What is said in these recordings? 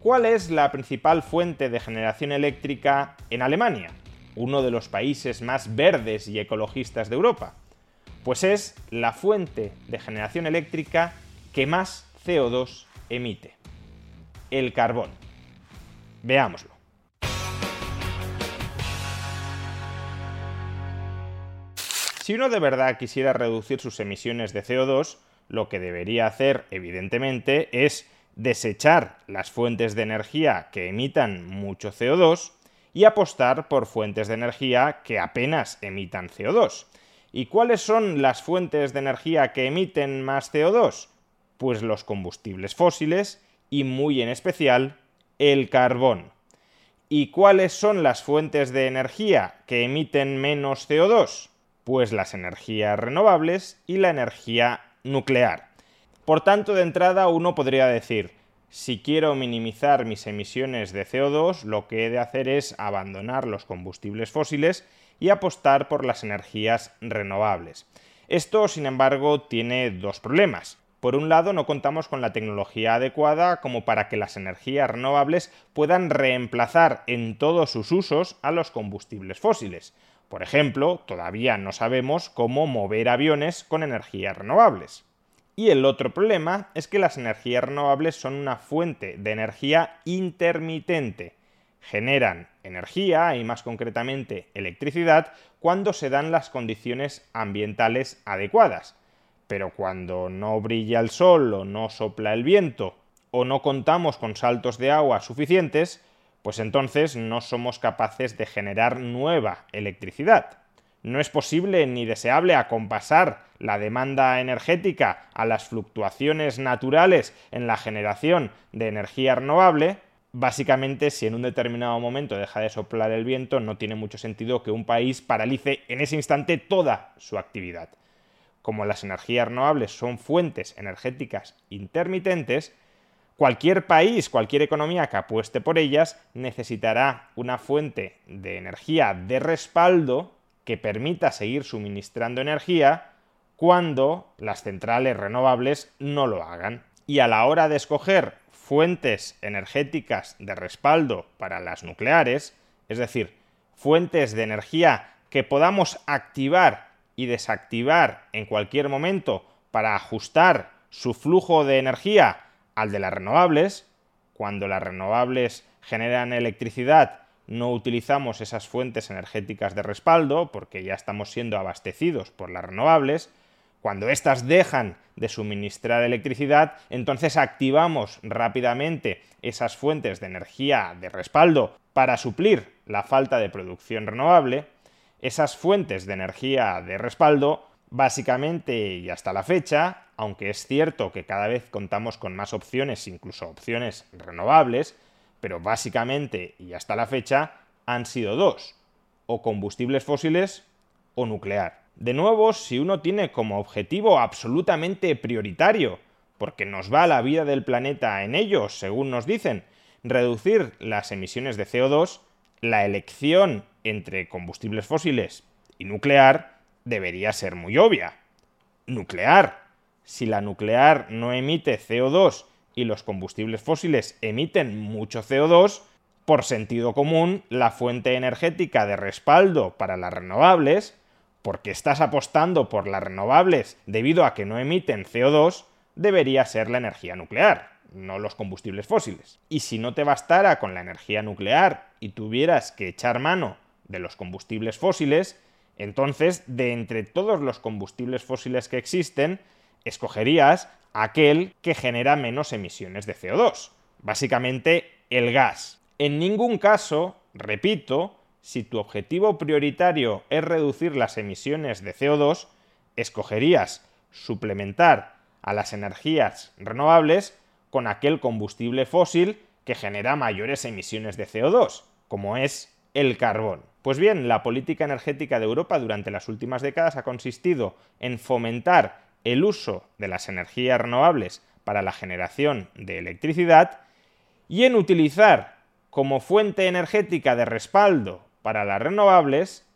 ¿Cuál es la principal fuente de generación eléctrica en Alemania, uno de los países más verdes y ecologistas de Europa? Pues es la fuente de generación eléctrica que más CO2 emite, el carbón. Veámoslo. Si uno de verdad quisiera reducir sus emisiones de CO2, lo que debería hacer, evidentemente, es desechar las fuentes de energía que emitan mucho CO2 y apostar por fuentes de energía que apenas emitan CO2. ¿Y cuáles son las fuentes de energía que emiten más CO2? Pues los combustibles fósiles y muy en especial el carbón. ¿Y cuáles son las fuentes de energía que emiten menos CO2? Pues las energías renovables y la energía nuclear. Por tanto, de entrada uno podría decir, si quiero minimizar mis emisiones de CO2, lo que he de hacer es abandonar los combustibles fósiles y apostar por las energías renovables. Esto, sin embargo, tiene dos problemas. Por un lado, no contamos con la tecnología adecuada como para que las energías renovables puedan reemplazar en todos sus usos a los combustibles fósiles. Por ejemplo, todavía no sabemos cómo mover aviones con energías renovables. Y el otro problema es que las energías renovables son una fuente de energía intermitente. Generan energía, y más concretamente electricidad, cuando se dan las condiciones ambientales adecuadas. Pero cuando no brilla el sol o no sopla el viento o no contamos con saltos de agua suficientes, pues entonces no somos capaces de generar nueva electricidad no es posible ni deseable acompasar la demanda energética a las fluctuaciones naturales en la generación de energía renovable, básicamente si en un determinado momento deja de soplar el viento, no tiene mucho sentido que un país paralice en ese instante toda su actividad. Como las energías renovables son fuentes energéticas intermitentes, cualquier país, cualquier economía que apueste por ellas necesitará una fuente de energía de respaldo que permita seguir suministrando energía cuando las centrales renovables no lo hagan. Y a la hora de escoger fuentes energéticas de respaldo para las nucleares, es decir, fuentes de energía que podamos activar y desactivar en cualquier momento para ajustar su flujo de energía al de las renovables, cuando las renovables generan electricidad no utilizamos esas fuentes energéticas de respaldo porque ya estamos siendo abastecidos por las renovables, cuando éstas dejan de suministrar electricidad, entonces activamos rápidamente esas fuentes de energía de respaldo para suplir la falta de producción renovable. Esas fuentes de energía de respaldo, básicamente y hasta la fecha, aunque es cierto que cada vez contamos con más opciones, incluso opciones renovables, pero básicamente y hasta la fecha han sido dos, o combustibles fósiles o nuclear. De nuevo, si uno tiene como objetivo absolutamente prioritario, porque nos va la vida del planeta en ellos, según nos dicen, reducir las emisiones de CO2, la elección entre combustibles fósiles y nuclear debería ser muy obvia. Nuclear. Si la nuclear no emite CO2 y los combustibles fósiles emiten mucho CO2, por sentido común, la fuente energética de respaldo para las renovables, porque estás apostando por las renovables debido a que no emiten CO2, debería ser la energía nuclear, no los combustibles fósiles. Y si no te bastara con la energía nuclear y tuvieras que echar mano de los combustibles fósiles, entonces de entre todos los combustibles fósiles que existen, escogerías aquel que genera menos emisiones de CO2, básicamente el gas. En ningún caso, repito, si tu objetivo prioritario es reducir las emisiones de CO2, escogerías suplementar a las energías renovables con aquel combustible fósil que genera mayores emisiones de CO2, como es el carbón. Pues bien, la política energética de Europa durante las últimas décadas ha consistido en fomentar el uso de las energías renovables para la generación de electricidad y en utilizar como fuente energética de respaldo para las renovables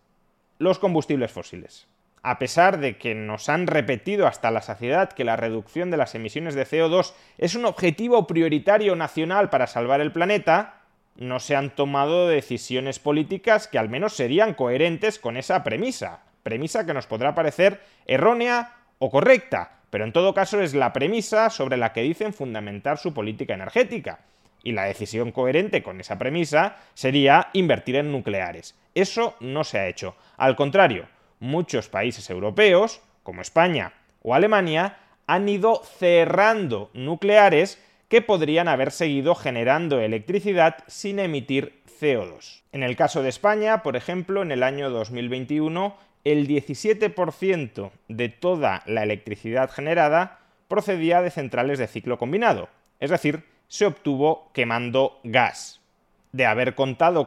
los combustibles fósiles. A pesar de que nos han repetido hasta la saciedad que la reducción de las emisiones de CO2 es un objetivo prioritario nacional para salvar el planeta, no se han tomado decisiones políticas que al menos serían coherentes con esa premisa. Premisa que nos podrá parecer errónea o correcta, pero en todo caso es la premisa sobre la que dicen fundamentar su política energética. Y la decisión coherente con esa premisa sería invertir en nucleares. Eso no se ha hecho. Al contrario, muchos países europeos, como España o Alemania, han ido cerrando nucleares que podrían haber seguido generando electricidad sin emitir CO2. En el caso de España, por ejemplo, en el año 2021, el 17% de toda la electricidad generada procedía de centrales de ciclo combinado, es decir, se obtuvo quemando gas. De haber contado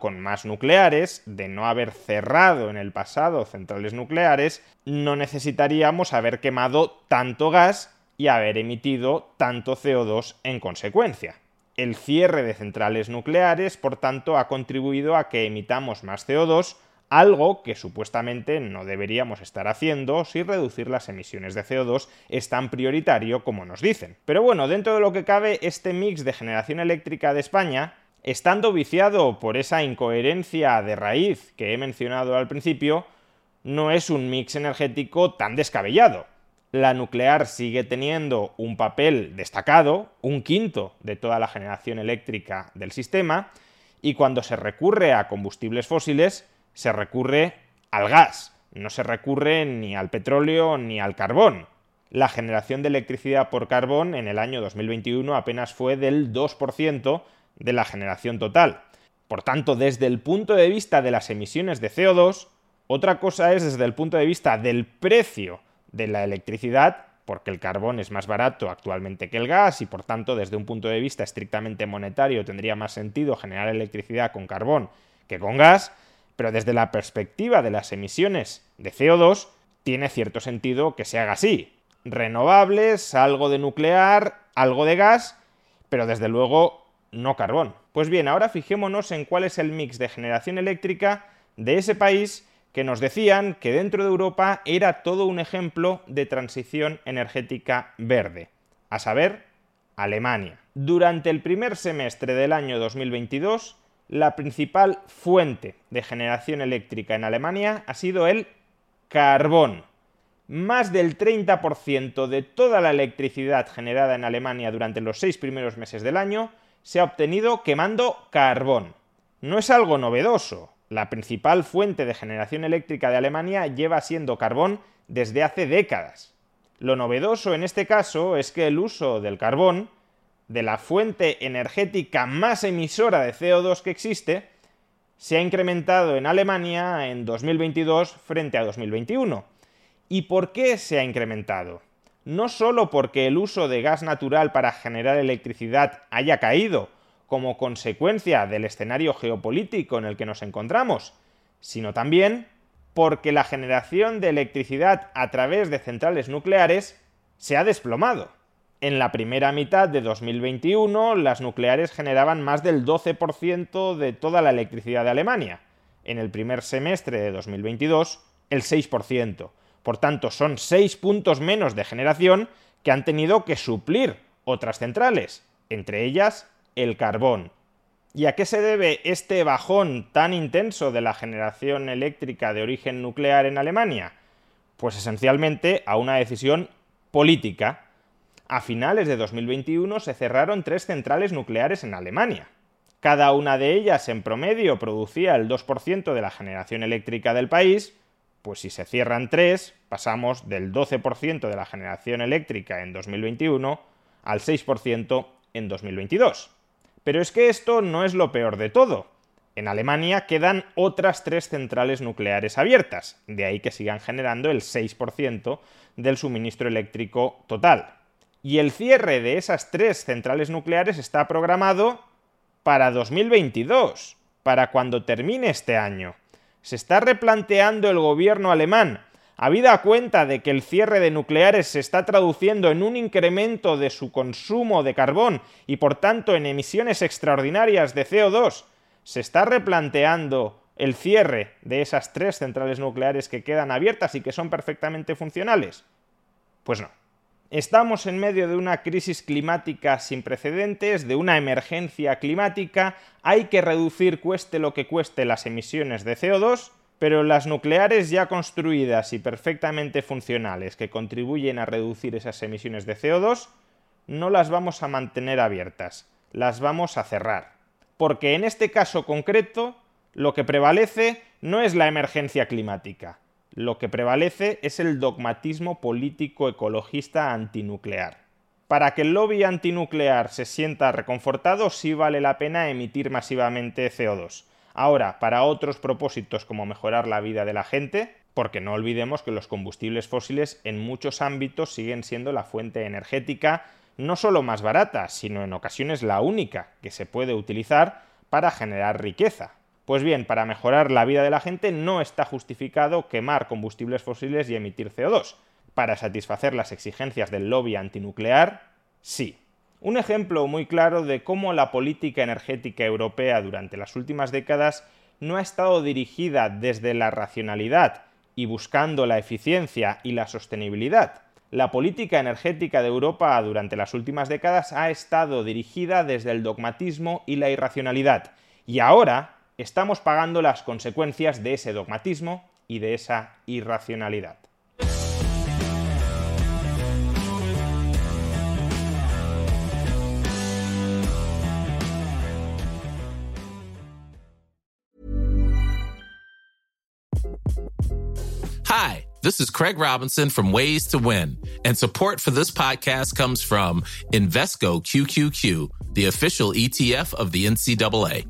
Con más nucleares, de no haber cerrado en el pasado centrales nucleares, no necesitaríamos haber quemado tanto gas y haber emitido tanto CO2 en consecuencia. El cierre de centrales nucleares, por tanto, ha contribuido a que emitamos más CO2, algo que supuestamente no deberíamos estar haciendo si reducir las emisiones de CO2 es tan prioritario como nos dicen. Pero bueno, dentro de lo que cabe, este mix de generación eléctrica de España, estando viciado por esa incoherencia de raíz que he mencionado al principio, no es un mix energético tan descabellado. La nuclear sigue teniendo un papel destacado, un quinto de toda la generación eléctrica del sistema, y cuando se recurre a combustibles fósiles, se recurre al gas, no se recurre ni al petróleo ni al carbón. La generación de electricidad por carbón en el año 2021 apenas fue del 2% de la generación total. Por tanto, desde el punto de vista de las emisiones de CO2, otra cosa es desde el punto de vista del precio de la electricidad, porque el carbón es más barato actualmente que el gas y por tanto desde un punto de vista estrictamente monetario tendría más sentido generar electricidad con carbón que con gas, pero desde la perspectiva de las emisiones de CO2 tiene cierto sentido que se haga así. Renovables, algo de nuclear, algo de gas, pero desde luego no carbón. Pues bien, ahora fijémonos en cuál es el mix de generación eléctrica de ese país que nos decían que dentro de Europa era todo un ejemplo de transición energética verde, a saber, Alemania. Durante el primer semestre del año 2022, la principal fuente de generación eléctrica en Alemania ha sido el carbón. Más del 30% de toda la electricidad generada en Alemania durante los seis primeros meses del año se ha obtenido quemando carbón. No es algo novedoso, la principal fuente de generación eléctrica de Alemania lleva siendo carbón desde hace décadas. Lo novedoso en este caso es que el uso del carbón, de la fuente energética más emisora de CO2 que existe, se ha incrementado en Alemania en 2022 frente a 2021. ¿Y por qué se ha incrementado? No solo porque el uso de gas natural para generar electricidad haya caído, como consecuencia del escenario geopolítico en el que nos encontramos, sino también porque la generación de electricidad a través de centrales nucleares se ha desplomado. En la primera mitad de 2021, las nucleares generaban más del 12% de toda la electricidad de Alemania. En el primer semestre de 2022, el 6%. Por tanto, son 6 puntos menos de generación que han tenido que suplir otras centrales, entre ellas el carbón. ¿Y a qué se debe este bajón tan intenso de la generación eléctrica de origen nuclear en Alemania? Pues esencialmente a una decisión política. A finales de 2021 se cerraron tres centrales nucleares en Alemania. Cada una de ellas en promedio producía el 2% de la generación eléctrica del país, pues si se cierran tres, pasamos del 12% de la generación eléctrica en 2021 al 6% en 2022. Pero es que esto no es lo peor de todo. En Alemania quedan otras tres centrales nucleares abiertas, de ahí que sigan generando el 6% del suministro eléctrico total. Y el cierre de esas tres centrales nucleares está programado para 2022, para cuando termine este año. Se está replanteando el gobierno alemán Habida cuenta de que el cierre de nucleares se está traduciendo en un incremento de su consumo de carbón y por tanto en emisiones extraordinarias de CO2, se está replanteando el cierre de esas tres centrales nucleares que quedan abiertas y que son perfectamente funcionales? Pues no. Estamos en medio de una crisis climática sin precedentes, de una emergencia climática, hay que reducir cueste lo que cueste las emisiones de CO2 pero las nucleares ya construidas y perfectamente funcionales que contribuyen a reducir esas emisiones de CO2 no las vamos a mantener abiertas, las vamos a cerrar. Porque en este caso concreto lo que prevalece no es la emergencia climática, lo que prevalece es el dogmatismo político ecologista antinuclear. Para que el lobby antinuclear se sienta reconfortado sí vale la pena emitir masivamente CO2 Ahora, para otros propósitos como mejorar la vida de la gente, porque no olvidemos que los combustibles fósiles en muchos ámbitos siguen siendo la fuente energética no solo más barata, sino en ocasiones la única que se puede utilizar para generar riqueza. Pues bien, para mejorar la vida de la gente no está justificado quemar combustibles fósiles y emitir CO2. Para satisfacer las exigencias del lobby antinuclear, sí. Un ejemplo muy claro de cómo la política energética europea durante las últimas décadas no ha estado dirigida desde la racionalidad y buscando la eficiencia y la sostenibilidad. La política energética de Europa durante las últimas décadas ha estado dirigida desde el dogmatismo y la irracionalidad. Y ahora estamos pagando las consecuencias de ese dogmatismo y de esa irracionalidad. Hi, this is Craig Robinson from Ways to Win, and support for this podcast comes from Invesco QQQ, the official ETF of the NCAA.